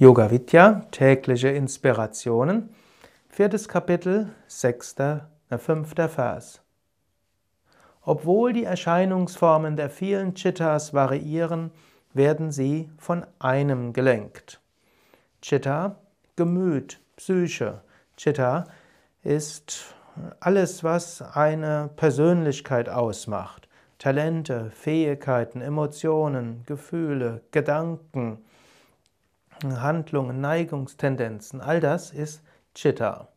Yoga Vidya, tägliche Inspirationen, viertes Kapitel, sechster, äh, fünfter Vers. Obwohl die Erscheinungsformen der vielen Chittas variieren, werden sie von einem gelenkt. Chitta, Gemüt, Psyche. Chitta ist alles, was eine Persönlichkeit ausmacht. Talente, Fähigkeiten, Emotionen, Gefühle, Gedanken, Handlungen, Neigungstendenzen, all das ist Chitta.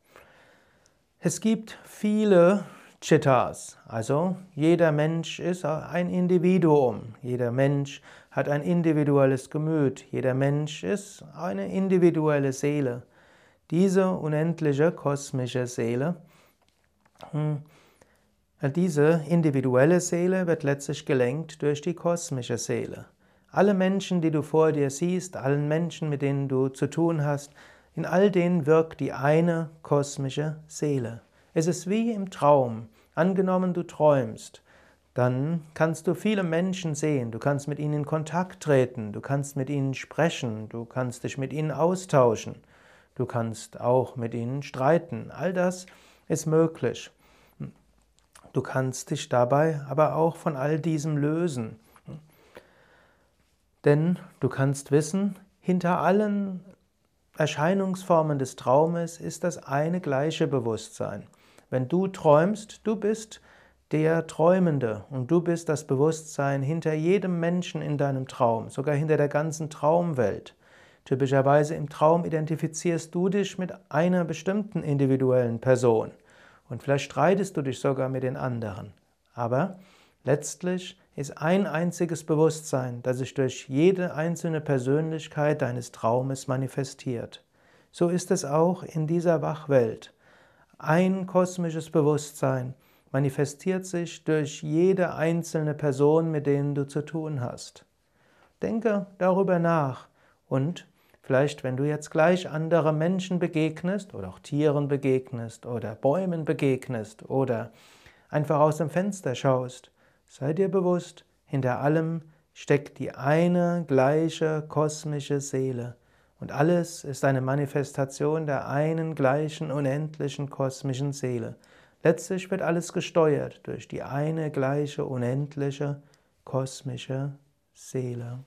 Es gibt viele Chittas, also jeder Mensch ist ein Individuum, jeder Mensch hat ein individuelles Gemüt, jeder Mensch ist eine individuelle Seele. Diese unendliche kosmische Seele, hm, diese individuelle Seele wird letztlich gelenkt durch die kosmische Seele. Alle Menschen, die du vor dir siehst, allen Menschen, mit denen du zu tun hast, in all denen wirkt die eine kosmische Seele. Es ist wie im Traum. Angenommen, du träumst, dann kannst du viele Menschen sehen, du kannst mit ihnen in Kontakt treten, du kannst mit ihnen sprechen, du kannst dich mit ihnen austauschen, du kannst auch mit ihnen streiten. All das ist möglich. Du kannst dich dabei aber auch von all diesem lösen. Denn du kannst wissen, hinter allen Erscheinungsformen des Traumes ist das eine gleiche Bewusstsein. Wenn du träumst, du bist der Träumende und du bist das Bewusstsein hinter jedem Menschen in deinem Traum, sogar hinter der ganzen Traumwelt. Typischerweise im Traum identifizierst du dich mit einer bestimmten individuellen Person und vielleicht streitest du dich sogar mit den anderen. Aber letztlich ist ein einziges Bewusstsein, das sich durch jede einzelne Persönlichkeit deines Traumes manifestiert. So ist es auch in dieser Wachwelt. Ein kosmisches Bewusstsein manifestiert sich durch jede einzelne Person, mit denen du zu tun hast. Denke darüber nach und vielleicht, wenn du jetzt gleich andere Menschen begegnest oder auch Tieren begegnest oder Bäumen begegnest oder einfach aus dem Fenster schaust, Sei dir bewusst, hinter allem steckt die eine gleiche kosmische Seele. Und alles ist eine Manifestation der einen gleichen unendlichen kosmischen Seele. Letztlich wird alles gesteuert durch die eine gleiche unendliche kosmische Seele.